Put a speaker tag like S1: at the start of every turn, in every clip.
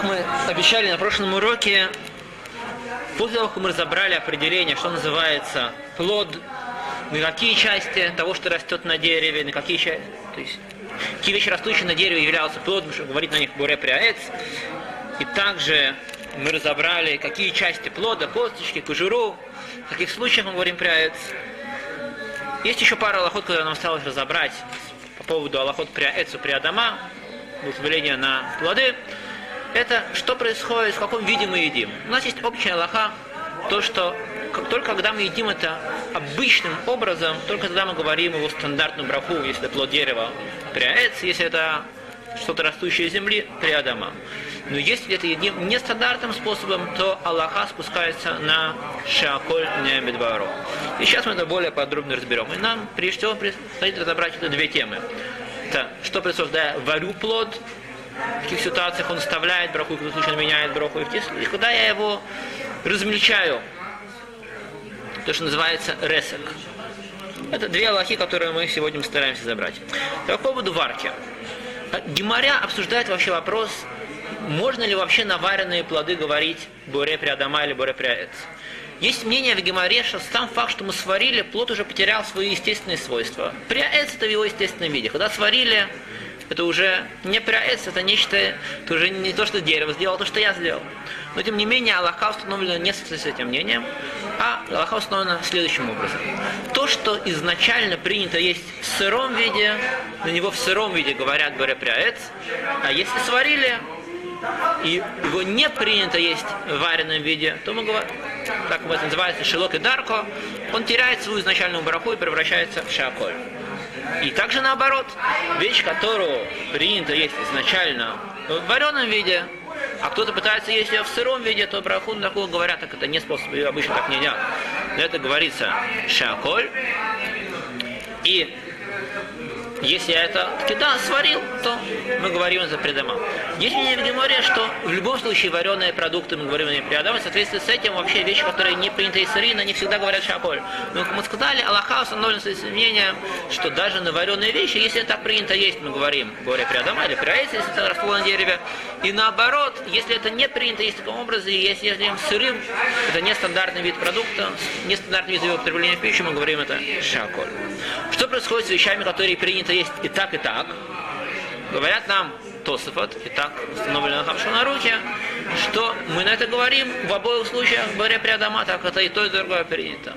S1: Как мы обещали на прошлом уроке, после того, как мы разобрали определение, что называется плод, на какие части того, что растет на дереве, на какие части, то есть какие вещи, растущие на дереве, являются плодом, чтобы говорить на них буре приаец. И также мы разобрали, какие части плода, косточки, кожуру, в каких случаях мы говорим приаец. Есть еще пара аллахот, которые нам осталось разобрать по поводу аллахот приаэцу приадама, благословления на плоды. Это что происходит, в каком виде мы едим. У нас есть общая аллаха, то, что только когда мы едим это обычным образом, только тогда мы говорим его стандартную браху, если это плод дерева, приаэц, если это что-то растущее из земли, приадама. Но если это едим нестандартным способом, то Аллаха спускается на Шаколь Неамидвару. И сейчас мы это более подробно разберем. И нам, прежде всего, предстоит разобрать это две темы. Это что происходит, я варю плод, в каких ситуациях он оставляет браху, в каких случаях он меняет браху, и в тех случаях, когда я его размельчаю, то, что называется ресек. Это две аллахи, которые мы сегодня стараемся забрать. По поводу варки. Гимаря обсуждает вообще вопрос, можно ли вообще на вареные плоды говорить боре приадама или боре приаэц. Есть мнение в Геморе, что сам факт, что мы сварили, плод уже потерял свои естественные свойства. Приаэц это в его естественном виде. Когда сварили, это уже не приаэц, это нечто, это уже не то, что дерево сделало, а то, что я сделал. Но тем не менее, Аллаха установлено не с этим мнением, а Аллаха установлено следующим образом. То, что изначально принято есть в сыром виде, на него в сыром виде говорят говоря приаэц, а если сварили, и его не принято есть в вареном виде, то мы говорим, как это называется, шелок и дарко, он теряет свою изначальную бараху и превращается в шаколь. И также наоборот, вещь, которую принято есть изначально в вареном виде, а кто-то пытается есть ее в сыром виде, то браху такого говорят, так это не способ, ее обычно так не едят. Это говорится шаколь. И если я это да, сварил, то мы говорим за предома. Есть мнение в Геморе, что в любом случае вареные продукты мы говорим не предома, в соответствии с этим вообще вещи, которые не приняты из сырина, не всегда говорят шаколь. Но, как мы сказали, Аллаха установлен с мнением, что даже на вареные вещи, если так принято есть, мы говорим, говоря предома или приаец, если это росло на дереве. И наоборот, если это не принято есть таком образе, если ем сырым, это нестандартный вид продукта, нестандартный вид употребления в пищу, мы говорим это шаколь. Что происходит с вещами, которые приняты это есть и так, и так. Говорят нам Тософот, и так установлено на на что мы на это говорим в обоих случаях, говоря при Адама, так это и то, и другое принято.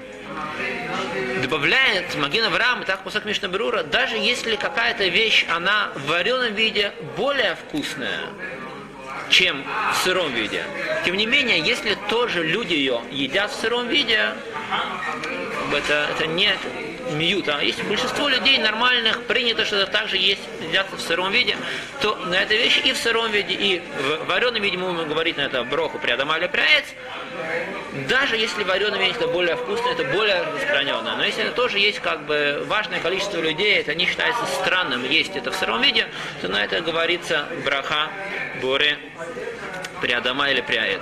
S1: Добавляет Магина Авраам, так Пусак Мишна Брура, даже если какая-то вещь, она в вареном виде более вкусная, чем в сыром виде. Тем не менее, если тоже люди ее едят в сыром виде, это, это не миют, а если большинство людей нормальных принято, что это также есть едят в сыром виде, то на этой вещи и в сыром виде, и в вареном виде мы будем говорить на это броху приадама или пряец, даже если вареный виде это более вкусно, это более распространенно. Но если это тоже есть как бы важное количество людей, это не считается странным есть это в сыром виде, то на это говорится браха боре приадама или пряец.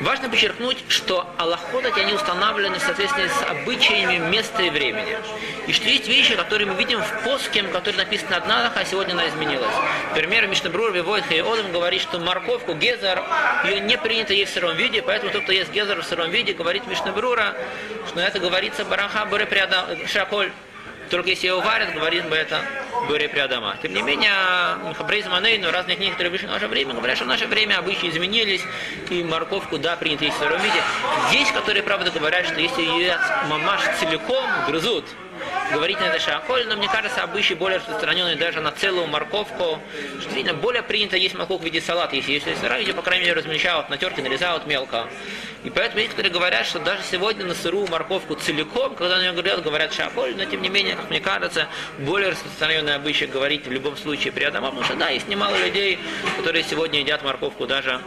S1: Важно подчеркнуть, что аллахот они установлены в соответствии с обычаями места и времени. И что есть вещи, которые мы видим в поске, который написано одна а сегодня она изменилась. Например, Мишнабрур Вивойт Хайодом говорит, что морковку Гезер, ее не принято есть в сыром виде, поэтому тот, кто ест Гезер в сыром виде, говорит Мишнабрура, что это говорится Бараха Буре Шаколь. Только если его варят, говорим бы это Буре Приадама. Тем не менее, Хабрейз Манейну, разные книги, которые вышли в наше время, говорят, что в наше время обычаи изменились, и морковку, да, принято есть в сыром виде. Есть, которые, правда, говорят, что если ее мамаш целиком грызут, говорить на это шаколь, но мне кажется, обычай более распространенный даже на целую морковку. Видно, более принято есть морковку в виде салата, если если сыра, ее, по крайней мере, размельчают на терке, нарезают мелко. И поэтому есть, которые говорят, что даже сегодня на сырую морковку целиком, когда на нее говорят, говорят шаколь, но тем не менее, как мне кажется, более распространенный обычай говорить в любом случае при Адама, потому что да, есть немало людей, которые сегодня едят морковку даже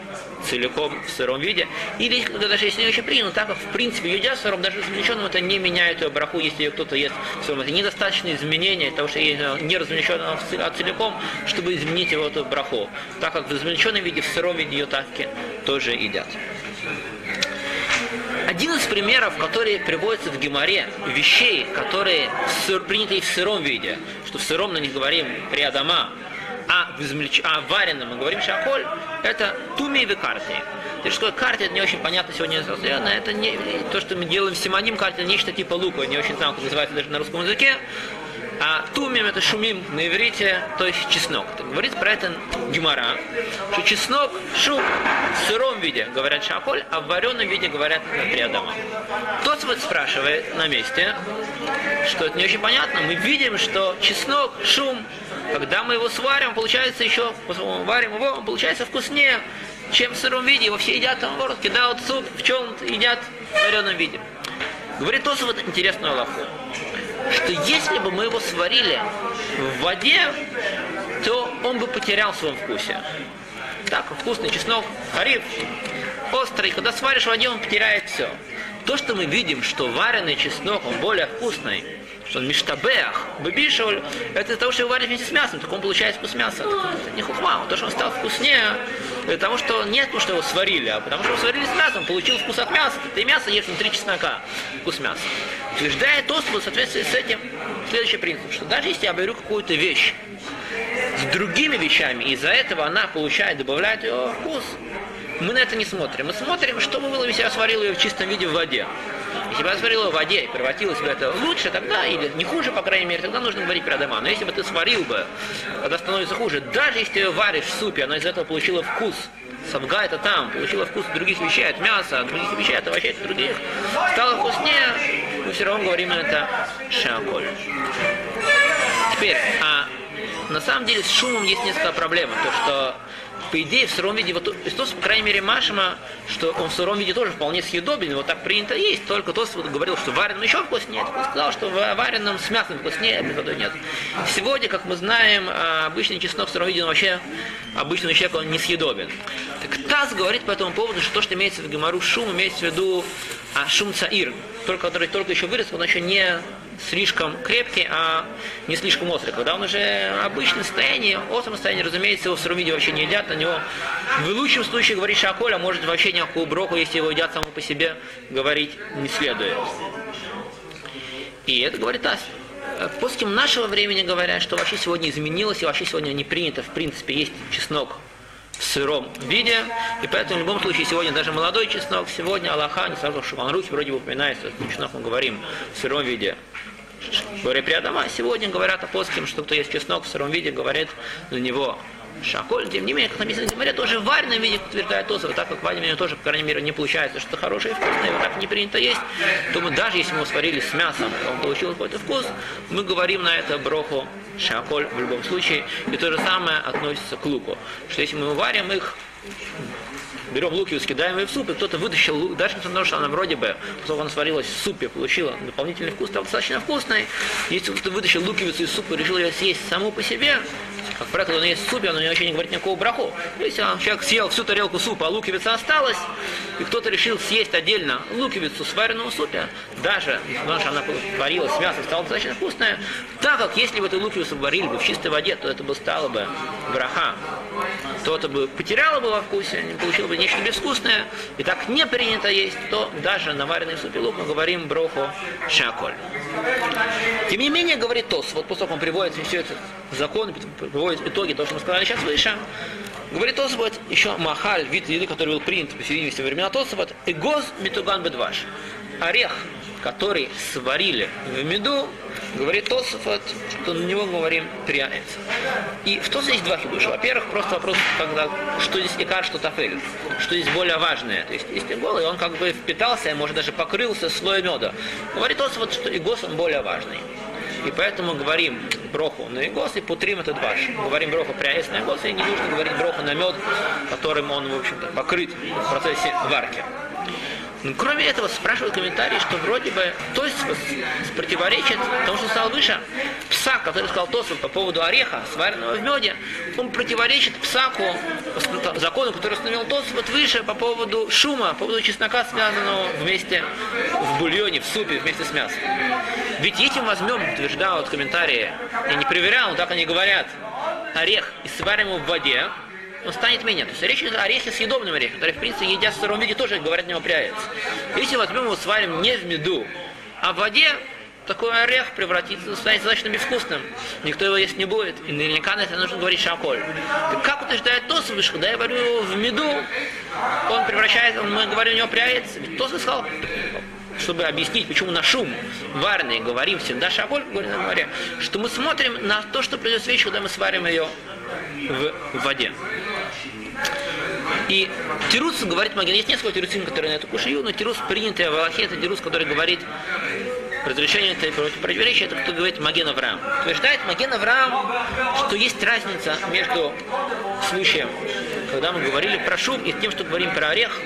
S1: целиком в сыром виде. Или даже если не очень принято, так как в принципе едят сыром, даже размельченным это не меняет ее браху, если ее кто-то ест в сыром. Это недостаточно изменения того, что не размельченного а целиком, чтобы изменить его эту браху. Так как в размельченном виде, в сыром виде ее таки тоже едят. Один из примеров, которые приводятся в Геморе, вещей, которые приняты в сыром виде, что в сыром на них говорим приадама, а в измельч... а вареном мы говорим шаколь, это туми и карте. То есть, что карте, это не очень понятно сегодня это не то, что мы делаем в симоним карте, нечто типа лука, не очень знаю, как называется даже на русском языке. А тумим это шумим на иврите, то есть чеснок. Говорит про это Гимара, что чеснок, шум в сыром виде говорят шаколь, а в вареном виде говорят триадама. Тот вот спрашивает на месте, что это не очень понятно. Мы видим, что чеснок, шум, когда мы его сварим, получается еще, варим его, он получается вкуснее, чем в сыром виде. Его все едят, там, наоборот, кидают суп, в чем едят в вареном виде. Говорит тоже вот интересную лоху что если бы мы его сварили в воде, то он бы потерял в своем вкусе. Так, вкусный чеснок, хариф, острый, когда сваришь в воде, он потеряет все. То, что мы видим, что вареный чеснок, он более вкусный, что он миштабеах, быбишеваль, это из того, что его варят вместе с мясом, так он получает вкус мяса. Это не хухма, то, что он стал вкуснее, для того, что нет, потому что его сварили, а потому что его сварили с мясом, получил вкус от мяса, ты мясо ешь внутри чеснока, вкус мяса. Утверждает Освальд в соответствии с этим следующий принцип, что даже если я беру какую-то вещь с другими вещами, из-за этого она получает, добавляет ее вкус, мы на это не смотрим. Мы смотрим, что бы было, если я сварил ее в чистом виде в воде. Если бы сварил в воде и превратилось бы это лучше, тогда, или не хуже, по крайней мере, тогда нужно говорить про дома. Но если бы ты сварил бы, когда становится хуже, даже если ты ее варишь в супе, она из этого получила вкус, Савга это там, получила вкус других вещей, от мяса, от других вещей, от овощей, от других. Стало вкуснее, мы все равно говорим это шаколь. Теперь, а на самом деле с шумом есть несколько проблем. То, что по идее, в сыром виде, вот Христос, по крайней мере, Машима, что он в сыром виде тоже вполне съедобен, вот так принято есть, только тот вот говорил, что вареным еще вкуснее, он сказал, что в вареном с мясом вкуснее, а без водой нет. Сегодня, как мы знаем, а, обычный чеснок в сыром виде, он вообще обычному человеку он не съедобен. Так Таз говорит по этому поводу, что то, что имеется в Гемару шум, имеется в виду а, шум цаир, только, который только еще вырос, он еще не слишком крепкий, а не слишком острый. Когда он уже обычное состояние, остром состоянии, разумеется, его в сыром виде вообще не едят, на него в лучшем случае говорить шаколя, может вообще никакую броху, если его едят само по себе, говорить не следует. И это говорит Ас. После нашего времени говорят, что вообще сегодня изменилось, и вообще сегодня не принято, в принципе, есть чеснок в сыром виде. И поэтому в любом случае сегодня даже молодой чеснок, сегодня Аллаха, не сразу в Шуханрухе вроде бы упоминается, чеснок мы говорим в сыром виде. Говоря при Адама, сегодня говорят апостолам, что кто есть чеснок в сыром виде, говорит на него Шаколь, тем не менее, как написано Гимаре, тоже в вареном виде утверждает Тосов, так как в вареном тоже, по крайней мере, не получается что-то хорошее и вкусное, его так не принято есть, то мы даже если мы его сварили с мясом, он получил какой-то вкус, мы говорим на это броху шаколь в любом случае, и то же самое относится к луку, что если мы варим их берем лук и скидаем ее в суп, и кто-то вытащил лук, даже то, что она вроде бы, поскольку она сварилась в супе, получила дополнительный вкус, стал достаточно вкусной. Если кто-то вытащил луковицу из супа и решил ее съесть саму по себе, как правило, он есть в супе, он вообще не говорит никакого браху. Если человек съел всю тарелку супа, а луковица осталась, и кто-то решил съесть отдельно луковицу сваренного супе, даже, потому что она варилась с мясом, стала достаточно вкусная, так как если бы эту луковицу варили бы в чистой воде, то это бы стало бы браха. То это бы потеряло бы во вкусе, не получило бы нечто безвкусное, и так не принято есть, то даже на вареной супе лук мы говорим броху шаколь. Тем не менее, говорит Тос, вот после того, он приводит все это закон, приводит итоги того, что мы сказали сейчас выше, говорит Тосфот, еще махаль, вид еды, который был принят по середине во времена Тосфот, эгоз митуган бедваш. Орех, который сварили в меду, говорит Тосфот, что на него говорим прянец. И в Тосфот есть два хидуша. Во-первых, просто вопрос, когда, что здесь икар, что тафель, что здесь более важное. То есть, если голый, он как бы впитался, может даже покрылся слоем меда. Говорит Тосфот, что игос он более важный. И поэтому говорим броху на игос и путрим этот ваш. Говорим броху пряес на игос, и не нужно говорить броху на мед, которым он, в общем-то, покрыт в процессе варки. Ну, кроме этого, спрашивают комментарии, что вроде бы то есть противоречит тому, что сказал выше. Псак, который сказал Тосов по поводу ореха, сваренного в меде, он противоречит псаку, закону, который установил Тосов вот выше по поводу шума, по поводу чеснока, связанного вместе в бульоне, в супе вместе с мясом. Ведь если мы возьмем, утверждают комментарии, я не проверял, но так они говорят, орех и сварим его в воде, он станет менее. То есть речь идет о орехе съедобном орехе, который, в принципе, едят в сыром виде, тоже, говорят, не упряется. Если возьмем его, сварим не в меду, а в воде, такой орех превратится, станет достаточно безвкусным. Никто его есть не будет. И наверняка на это нужно говорить шаколь. Как утверждает Тосовыш, когда я варю в меду, он превращается, мы говорим, у него пряется. Ведь Тосов сказал, чтобы объяснить, почему на шум варный говорим всегда шаколь, говорим море, что мы смотрим на то, что придет свечу, когда мы сварим ее в воде. И Тирус говорит Маген, есть несколько тирусим, которые на эту кушаю, но Тирус принятый в Аллахе, это Тирус, который говорит разрешение это противоречие, это кто говорит Маген Авраам. Утверждает Маген Авраам, что есть разница между случаем, когда мы говорили про шум, и тем, что говорим про орех,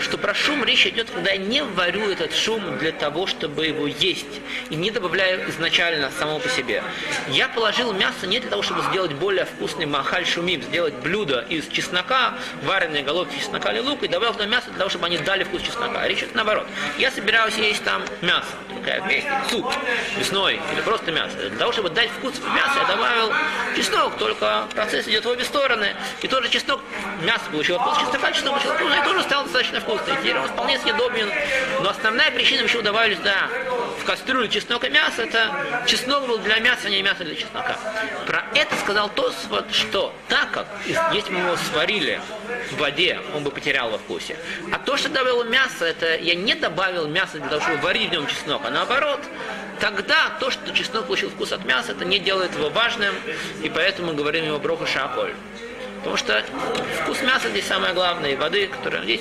S1: что про шум речь идет, когда я не варю этот шум для того, чтобы его есть, и не добавляю изначально самого по себе. Я положил мясо не для того, чтобы сделать более вкусный махаль шумим, сделать блюдо из чеснока, вареные головки чеснока или лука, и добавил туда мясо для того, чтобы они дали вкус чеснока. Речь идет наоборот. Я собираюсь есть там мясо, такая вместе, суп мясной или просто мясо. Для того, чтобы дать вкус в мясо, я добавил чеснок, только процесс идет в обе стороны. И тоже чеснок, мясо получило вкус чеснока, чеснок получило вкус, и тоже стал достаточно вкусный. Теперь он вполне съедобен. Но основная причина, почему добавили сюда в кастрюлю чеснок и мясо, это чеснок был для мяса, а не мясо для чеснока. Про это сказал Тосфот, что так как, если мы его сварили в воде, он бы потерял во вкусе. А то, что добавил мясо, это я не добавил мясо для того, чтобы варить в нем чеснок, а наоборот, тогда то, что чеснок получил вкус от мяса, это не делает его важным, и поэтому мы говорим его броху шаколь. Потому что вкус мяса здесь самое главное, и воды, которая здесь.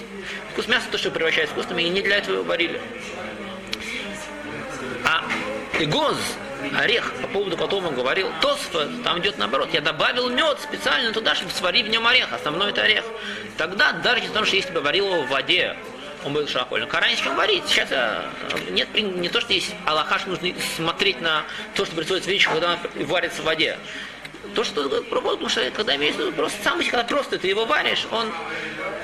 S1: Вкус мяса то, что превращает вкусным, и не для этого его варили. А игоз, орех, по поводу которого он говорил, тосфа, там идет наоборот. Я добавил мед специально туда, чтобы сварить в нем орех. Основной это орех. Тогда, даже потому что если бы варил его в воде, он был шахоль. А раньше чем варить. Сейчас э, нет, не то, что есть Аллахаш, нужно смотреть на то, что происходит с вечером, когда он варится в воде то, что пробовал, потому что когда виду просто сам, когда просто ты его варишь, он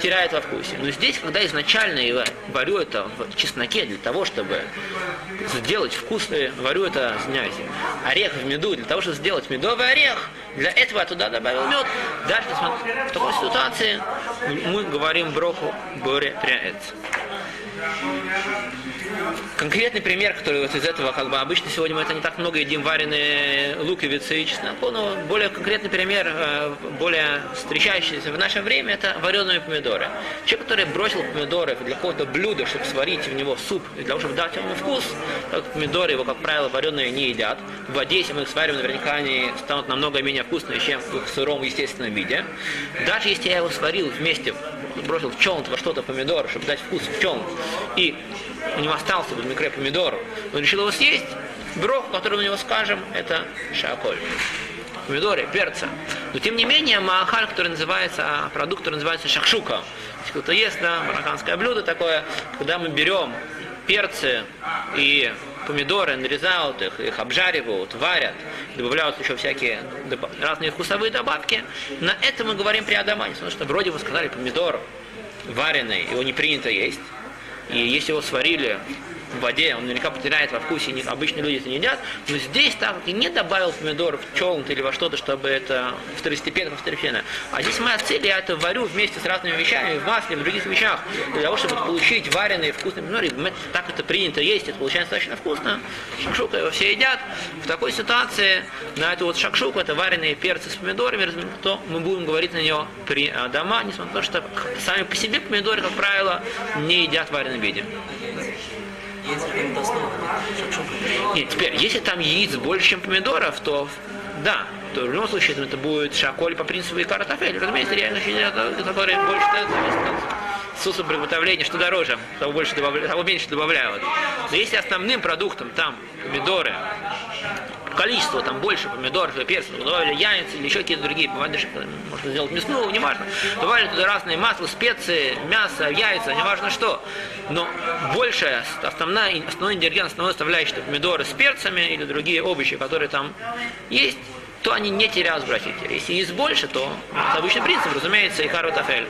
S1: теряет во вкусе. Но здесь, когда изначально я варю это в чесноке для того, чтобы сделать вкусный, варю это, извиняюсь, орех в меду, для того, чтобы сделать медовый орех, для этого я туда добавил мед. Дальше в такой ситуации мы говорим броху боре пряэц. Конкретный пример, который вот из этого, как бы обычно сегодня мы это не так много едим вареные луковицы и чеснок, но более конкретный пример, э, более встречающийся в наше время, это вареные помидоры. Человек, который бросил помидоры для какого-то блюда, чтобы сварить в него суп, для того, чтобы дать ему вкус, так помидоры его, как правило, вареные не едят. В воде, если мы их сварим, наверняка они станут намного менее вкусные, чем в сыром естественном виде. Даже если я его сварил вместе, бросил в челн во что-то помидор, чтобы дать вкус в челн, и у него остался в микре помидор, он решил его съесть, брох, который мы него скажем, это шаколь. Помидоры, перца. Но тем не менее, маахаль, который называется, а продукт, который называется шакшука. Если кто-то ест, да, марокканское блюдо такое, когда мы берем перцы и помидоры, нарезают их, их обжаривают, варят, добавляют еще всякие разные вкусовые добавки. На это мы говорим при Адамане, потому что вроде вы сказали помидор вареный, его не принято есть. И если его сварили в воде, он наверняка потеряет во вкусе, не, обычные люди это не едят, но здесь так и не добавил помидоров в челнт или во что-то, чтобы это второстепенно, второстепенно. А здесь моя цель, я это варю вместе с разными вещами, в масле, в других вещах, для того, чтобы получить вареные вкусные помидоры. Так это принято есть, это получается достаточно вкусно. Шакшука его все едят. В такой ситуации на эту вот шакшуку, это вареные перцы с помидорами, то мы будем говорить на нее при дома, несмотря на то, что сами по себе помидоры, как правило, не едят в вареном виде. Нет, теперь, если там яиц больше, чем помидоров, то да, то в любом случае это будет шаколь по принципу икара тафель. Разумеется, реально которые больше соусу приготовления, что дороже, того, больше добавля, того меньше добавляют. Но если основным продуктом там помидоры, количество, там больше помидоров, перцев, добавили яйца или еще какие-то другие, можно сделать мясную, неважно. Добавили туда разные масла, специи, мясо, яйца, неважно что. Но большая, основная, основной ингредиент, основной составляющий, помидоры с перцами или другие овощи, которые там есть, то они не теряют братья. Если есть больше, то это обычный принцип, разумеется, и хару тафель.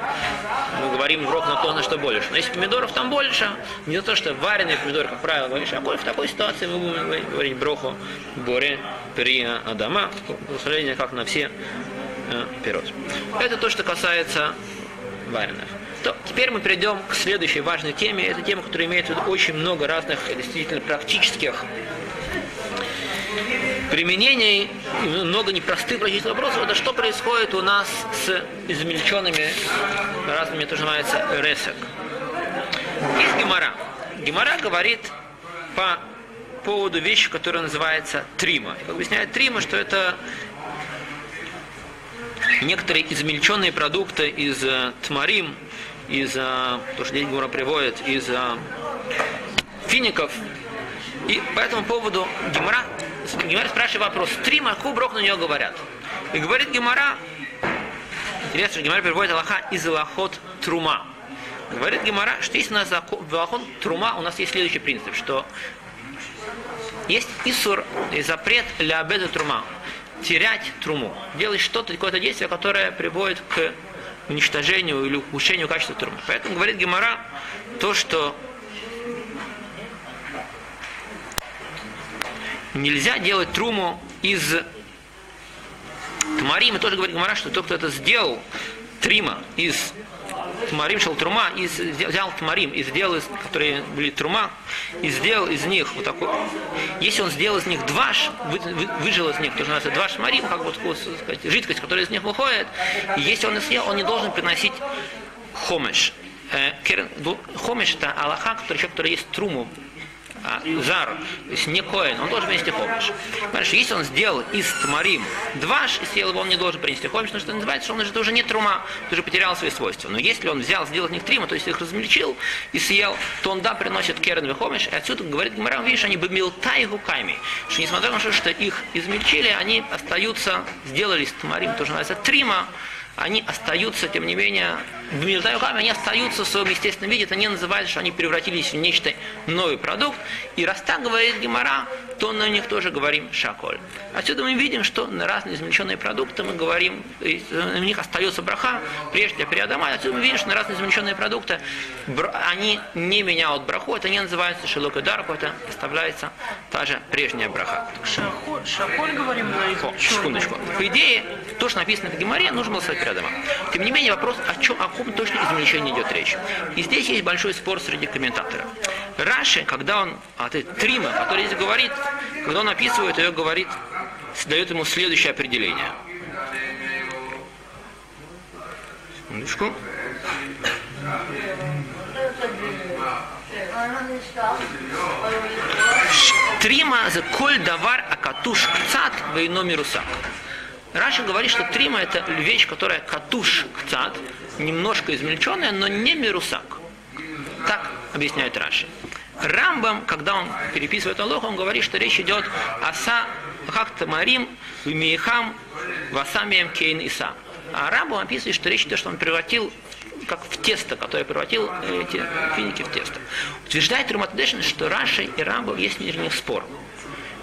S1: Мы говорим в на то, на что больше. Но если помидоров там больше, не то, что вареные помидоры, как правило, говоришь, а в такой ситуации мы будем говорить броху боре при Адама, благословение как на все э, пирот. Это то, что касается вареных. То, теперь мы перейдем к следующей важной теме. Это тема, которая имеет очень много разных действительно практических применений, много непростых практических вопросов, это что происходит у нас с измельченными разными, то, что называется, ресек. Есть гемора. Гемора говорит по поводу вещи, которая называется трима. Как объясняет трима, что это некоторые измельченные продукты из э, тмарим, из, э, то, что здесь Гура приводит, из э, фиников. И по этому поводу Гемора, Гемора спрашивает вопрос, трима, какой брох на нее говорят? И говорит Гемора, интересно, что Гемора переводит Аллаха из Аллахот Трума. Говорит Гемора, что если у нас в Аллахот Трума, у нас есть следующий принцип, что есть Исур запрет для обеда трума. Терять труму. Делать что-то, какое-то действие, которое приводит к уничтожению или ухудшению качества трумы. Поэтому говорит Гемора то, что нельзя делать труму из Тмарим, и тоже говорит Гемора, что тот, кто это сделал, трима из Тмарим шел трума, и взял тмарим и сделал, из, которые были трума, и сделал из них вот такой. Если он сделал из них дваш, вы, вы, выжил из них, то, что называется дваш марим, как вот сказать, жидкость, которая из них выходит, и если он их съел, он не должен приносить хомеш. Э, хомеш это Аллаха, который, человек, который есть труму а, зар, то есть не коин, он должен принести хомиш. Понимаешь, если он сделал из тмарим дваш и съел его, он не должен принести хомиш, потому что называется, что он это уже не трума, ты уже потерял свои свойства. Но если он взял, сделал из них трима, то есть их размельчил и съел, то он да, приносит керен хомиш, и отсюда говорит Гмарам, видишь, они бы милтай гуками, что несмотря на то, что их измельчили, они остаются, сделали из тмарим, тоже называется трима, они остаются, тем не менее, в руками, они остаются в своем естественном виде, это не называется, что они превратились в нечто новый продукт. И раз так говорит Гемора, то на них тоже говорим шаколь. Отсюда мы видим, что на разные измельченные продукты мы говорим, у них остается браха, прежде при Адама. Отсюда мы видим, что на разные измельченные продукты они не меняют браху, это не называется шелок и дарку, это оставляется та же прежняя браха.
S2: Шаколь, шаколь говорим на
S1: их Секундочку. По идее, то, что написано в Геморе, нужно было сказать при Адама. Тем не менее, вопрос, о чем, о каком точно измельчении идет речь. И здесь есть большой спор среди комментаторов. Раши, когда он, а ты Трима, который здесь говорит, когда он описывает ее, говорит, дает ему следующее определение. Минуточку. Трима за коль давар акатуш кцат вейно мирусак. Раша говорит, что трима это вещь, которая катуш кцат, немножко измельченная, но не мирусак. Так объясняет Раши. Рамбам, когда он переписывает Аллах, он говорит, что речь идет о са хактамарим, вимиехам, васамием кейн иса. А Рамбам описывает, что речь идет, что он превратил как в тесто, которое превратил эти финики в тесто. Утверждает Руматадешин, что Раши и Рамбам есть между них спор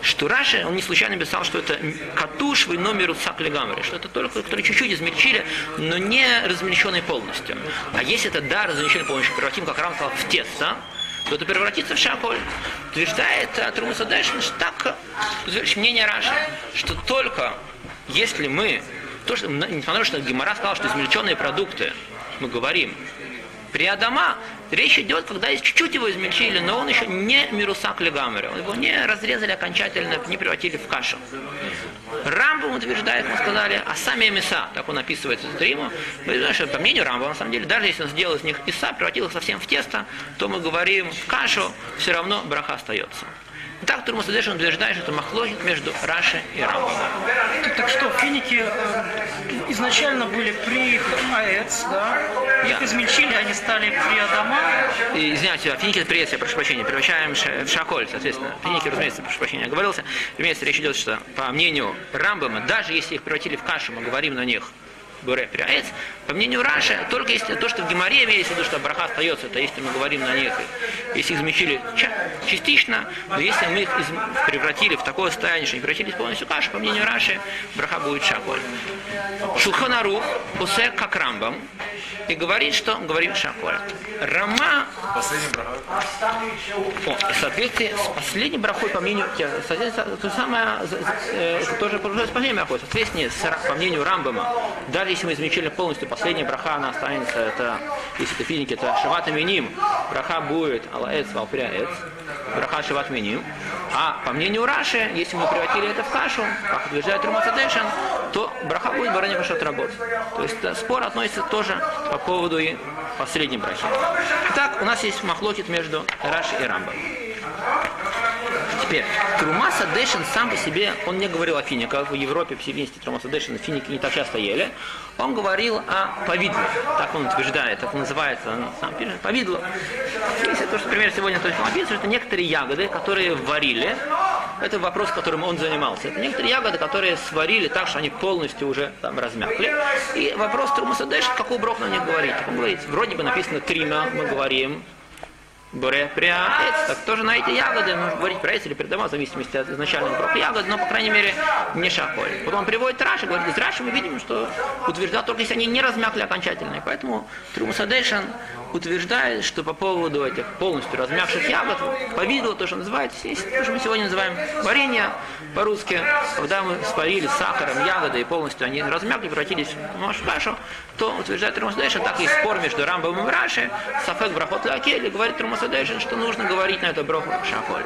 S1: что Раши, он не случайно писал, что это катуш в номеру гамри, что это только, которые чуть-чуть измельчили, но не размельченный полностью. А если это да, размельченный полностью, превратим, как Рам в тесто, то это превратится в шаколь. Утверждает Трумуса Дэшин, что так, мнение Раши, что только если мы, то, что, несмотря на то, что Гимара сказал, что измельченные продукты, мы говорим, при Адама речь идет, когда чуть-чуть его измельчили, но он еще не мирусак легамера. Его не разрезали окончательно, не превратили в кашу. Рамбам утверждает, мы сказали, а сами мяса, так он описывается в Риму, мы знаем, что по мнению Рамба, на самом деле, даже если он сделал из них иса, превратил их совсем в тесто, то мы говорим в кашу, все равно браха остается. Так Турмус Адешин утверждает, что это махлогит между Раши и Рамбом.
S2: Так что финики э, изначально были при Аэц, да? Их да. измельчили, они стали при Адама.
S1: И, извиняюсь, а финики это приветствие, прошу прощения, превращаем в шаколь, соответственно. Финики, разумеется, прошу прощения, оговорился. Разумеется, речь идет, что по мнению Рамбама, даже если их превратили в кашу, мы говорим на них Буре Пиряец, по мнению Раши, только если то, что в Геморе имеется в виду, что браха остается, то если мы говорим на них, если измельчили частично, но если мы их превратили в такое состояние, что не превратились полностью кашу, по мнению Раши, браха будет шаколь. Шулханарух, усе как Рамбам, и говорит, что говорит Шаколь. Рама...
S3: Последний браха.
S1: О, в соответствии с последним брахой, по мнению... То самое, э, это тоже с последним брахой. В соответствии с, по мнению Рамбама, даже если мы измельчили полностью, последняя браха, она останется, это, если это финики, это Шават Миним. Браха будет Алаэц, Валпря Эц. Браха Шават Миним. А по мнению Раши, если мы превратили это в кашу, как утверждает Румацадешин, то браха будет барани вашат работ. То есть э, спор относится тоже по поводу и последней брахи. Итак, у нас есть махлокит между Раши и Рамбом. Теперь, Трумаса Дэшин сам по себе, он не говорил о финиках. В Европе, в Севинске Трумаса Дэшин финики не так часто ели. Он говорил о повидле. Так он утверждает, так называется, он сам пишет, повидло. Если то, что, например, сегодня только написано, это некоторые ягоды, которые варили. Это вопрос, которым он занимался. Это некоторые ягоды, которые сварили так, что они полностью уже там размякли. И вопрос Трумаса Дэшин, какой брох на них говорить? Он говорит, вроде бы написано трима, мы говорим, Боре приаэц, так тоже на эти ягоды, можно говорить про эти или передавать, в зависимости от изначального брока ягод, но, по крайней мере, не шаколь. Потом он приводит Раши, говорит, из Раши мы видим, что утверждают только если они не размякли окончательно. И поэтому Трумусадешан утверждает, что по поводу этих полностью размягших ягод, повидло, то, что называется, есть то, что мы сегодня называем варенье по-русски, когда мы спарили с сахаром ягоды и полностью они размякли, превратились в кашу, то утверждает Трумусадешан, так и спор между Рамбом и Раши, Сафек Брахот Лакели, говорит Трумусадешан, что нужно говорить на это броху Шаколь.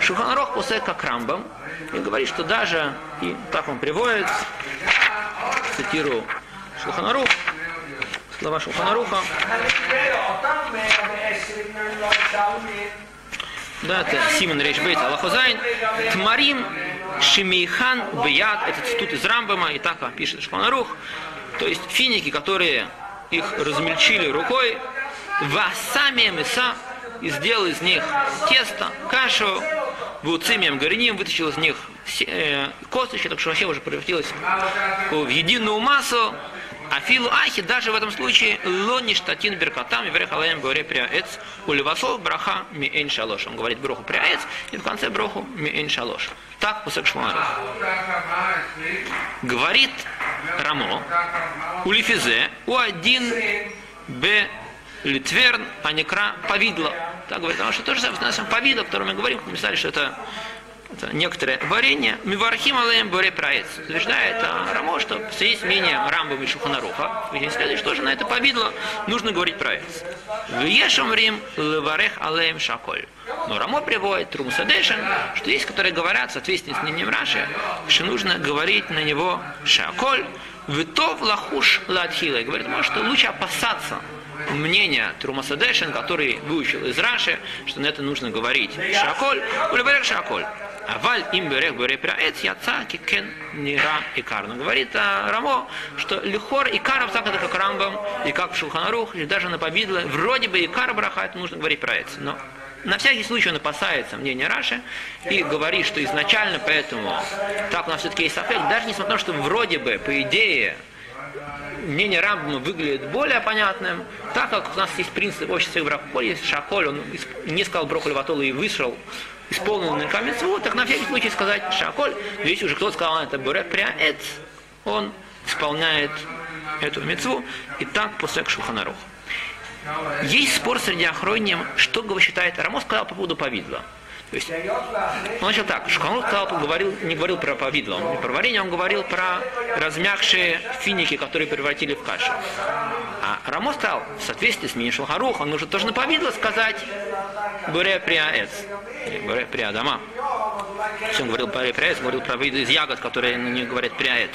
S1: Шуханарох после как Рамбам, и говорит, что даже, и так он приводит, цитирую Шуханарух, слова Шуханаруха. Да, это Симон Рейшбейт Аллахозайн. Тмарим Шимейхан Бияд. Это цитут из Рамбама. И так пишет Шуханарух. То есть финики, которые их размельчили рукой. Васами Меса. И сделал из них тесто, кашу, Вуцимием горним, вытащил из них э, косточки, так что вообще уже превратилось в единую массу. А филу ахи даже в этом случае лони штатин беркатам и верхалаем горе приаэц у левасов браха ми эйн шалош. Он говорит броху приаэц и в конце броху ми эйн шалош. Так пусак шмарух. Говорит Рамо у лифизе у один б литверн аникра повидло. Так говорит, потому что то же самое, повидло, о котором мы говорим, мы писали, что это это некоторое варенье, Мивархим Алеем Боре Праец. Утверждает Рамо, что есть мнение Рамбам и Шуханаруха. И следует, что же на это повидло нужно говорить Праец. В Ешем Рим Леварех Алеем Шаколь. Но Рамо приводит Трумсадешин, что есть, которые говорят, в соответствии с мнением Раши, что нужно говорить на него Шаколь, Витов лахуш ладхила. Говорит, может, лучше опасаться мнения Трумасадешин, который выучил из Раши, что на это нужно говорить Шаколь, Улеберех Шаколь. Аваль им берег бере праэц яца кен нира и карну. Говорит а, Рамо, что лихор и каров так это как Рамбам, и как в Шулханарух, и даже на побидло, вроде бы и кар браха, это нужно говорить праэц. Но на всякий случай он опасается мнения Раши и говорит, что изначально поэтому так у нас все-таки есть аффект, даже несмотря на то, что вроде бы, по идее, мнение Рамбама выглядит более понятным, так как у нас есть принцип общества Брахоль, есть Шаколь, он не сказал Брохоль Ватола и вышел исполненный камецву, так на всякий случай сказать Шаколь, если уже кто-то сказал, это Бурек Приаэц, он исполняет эту мецву, и так после Шуханарух. Есть спор среди охроним, что считает, Рамо сказал по поводу повидла. То есть, он начал так, сказал, говорил, не говорил про повидло, про варенье, он говорил про размягшие финики, которые превратили в кашу. А Рамо сказал, в соответствии с Минишел Харух, он нужно тоже на повидло сказать Буре Приаэц, Буре Приадама. Он говорил про приаэц, говорил про виды из ягод, которые не говорят приаэц.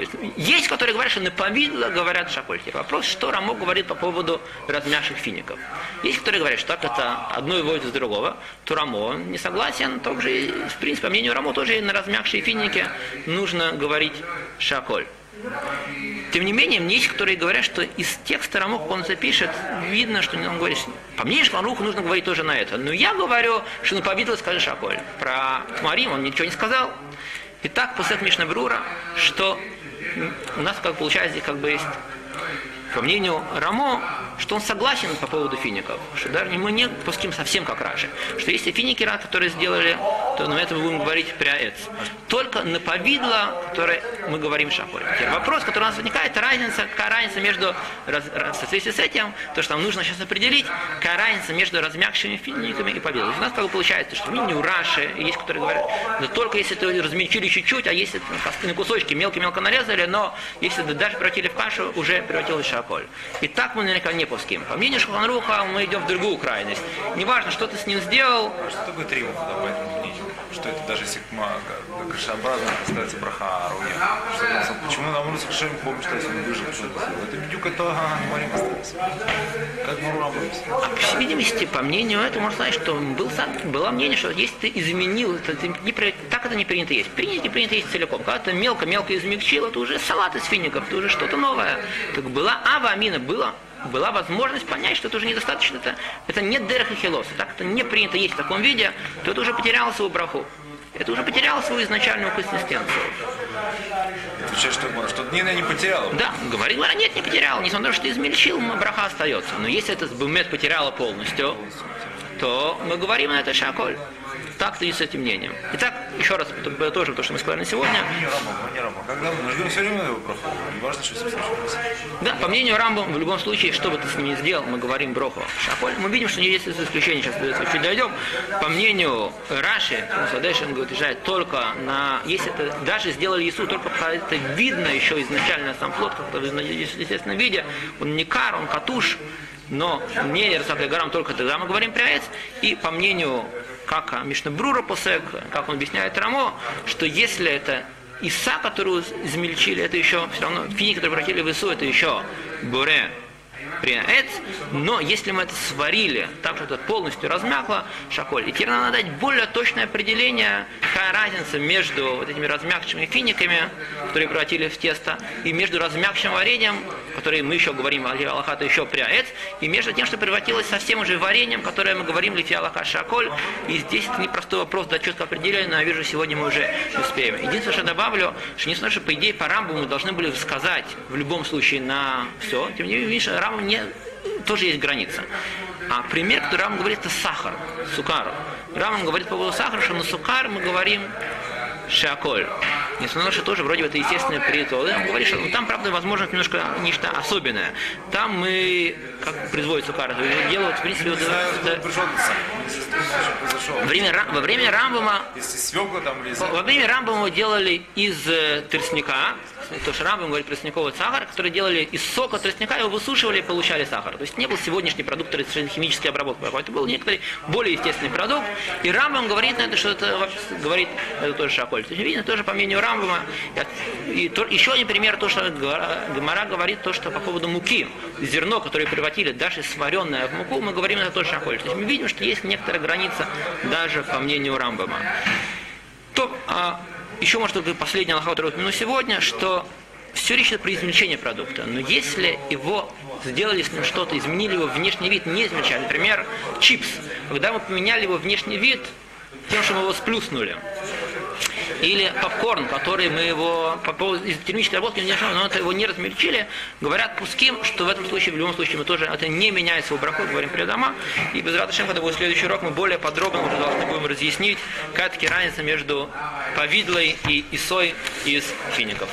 S1: Есть, есть, которые говорят, что на повидло говорят шакольки. Вопрос, что Рамо говорит по поводу размягших фиников. Есть, которые говорят, что так это одно выводит из другого, то Рамо не согласен, также, в принципе, по мнению Рамо, тоже на размягшие финики нужно говорить шаколь. Тем не менее, мне есть, которые говорят, что из текста Рамух он запишет, видно, что он говорит, по мнению Шланруха нужно говорить тоже на это. Но я говорю, что на победу скажи Шаколь. Про Тмарим он ничего не сказал. И так, после Мишнабрура, что у нас как получается как бы есть, по мнению Рамо, что он согласен по поводу фиников, что даже мы не пуским совсем как раньше, что если финики, которые сделали, то на этом мы будем говорить пряец. Только на повидло, которое мы говорим шахоль. Теперь вопрос, который у нас возникает, разница, какая разница между, в соответствии с этим, то, что нам нужно сейчас определить, какая разница между размягшими финиками и повидлом. У нас как бы получается, что не у Раши, есть, которые говорят, да только если это размельчили чуть-чуть, а если на кусочки мелко-мелко нарезали, но если даже превратили в кашу, уже превратилось в шаколь. И так мы наверняка не пуским. По мнению Шуханруха мы идем в другую крайность. Неважно, что ты с ним сделал.
S3: Что такое триумф, да? Что это даже если кашеобразно ставится браха Аруне? Почему нам Русак Шем помнит, что если он выжил, что это? Это бедюк, это Марим остался. Как Мурам
S1: А по всей видимости, по мнению этого, можно сказать, что был, было мнение, что если ты изменил, это, не, так это не принято есть. Принято не принято есть целиком. Когда ты мелко-мелко измельчил, это уже салат из фиников, это уже что-то новое. Так была ава амина, было была возможность понять, что это уже недостаточно, это, это не дерх и хилос, так это не принято есть в таком виде, то это уже потеряло свою браху. Это уже потеряло свою изначальную консистенцию.
S3: Отвечает, что, что Нина не потеряла?
S1: Да, говорит, говорит, нет, не потеряла. Несмотря на то, что измельчил, браха остается. Но если это бумет потеряла полностью, то мы говорим на это шаколь. Так-то и с этим мнением. Итак, еще раз, тоже то, что мы сказали на сегодня.
S3: Когда мы ждем все время его броху, не важно, что с ним
S1: Да, по мнению Рамбу, в любом случае, что бы ты с ни сделал, мы говорим броху. Шаколь. Мы видим, что есть исключение, сейчас чуть дойдем. По мнению Раши, он утверждает только на... Если это даже сделали Ису, только это видно еще изначально сам плод, как-то в естественном виде, он не кар, он катуш, но не Ерсак Гарам только тогда мы говорим пряец. И по мнению как Мишна Брура Посек, как он объясняет Рамо, что если это Иса, которую измельчили, это еще все равно, фини, которые превратили в Ису, это еще Буре, приэц, но если мы это сварили, так что это полностью размякло, шаколь. И теперь надо дать более точное определение, какая разница между вот этими размягшими финиками, которые превратили в тесто, и между размягшим вареньем, который мы еще говорим, Аллаха, еще приэц, и между тем, что превратилось совсем уже вареньем, которое мы говорим Лифи Аллаха Шаколь. И здесь это непростой вопрос до четкого определения, но я вижу, сегодня мы уже успеем. Единственное, что добавлю, что несмотря что по идее по рамбу мы должны были сказать в любом случае на все, тем не менее, видишь, рамбу не, тоже есть граница. А пример, который Раман говорит, это сахар, сукар. Раман говорит по поводу сахара, что на сукар мы говорим шаколь. Несмотря на то, что тоже вроде бы это естественное притол. Он говорит, что ну, там, правда, возможно, немножко нечто особенное. Там мы, как производится сукар, делают, в принципе, вот, это, время, во время Рамбома, во время Рамбома делали из э, тростника, то, что Рамбам говорит тростниковый сахар, который делали из сока тростника, его высушивали и получали сахар. То есть не был сегодняшний продукт химической обработки. Это был некоторый более естественный продукт. И Рамбам говорит на это, что это вообще говорит, это тоже шаколь. То есть видно тоже по мнению Рамбама. И то, еще один пример, то, что Гамара говорит, то, что по поводу муки, зерно, которое превратили даже сваренное в муку, мы говорим, это тоже шаколь. То есть мы видим, что есть некоторая граница даже по мнению Рамбама. То, а, еще, может быть, последний аллаха, который упомяну сегодня, что все речь идет про измельчение продукта. Но если его сделали с ним что-то, изменили его внешний вид, не измельчали, например, чипс, когда мы поменяли его внешний вид тем, что мы его сплюснули, или попкорн, который мы его по поводу из термической работки, но это его не размельчили, говорят пуским, что в этом случае, в любом случае, мы тоже это не меняет свой браху, говорим при дома. И без Раташем, когда будет следующий урок, мы более подробно уже должны будем разъяснить, какая таки разница между повидлой и исой из фиников.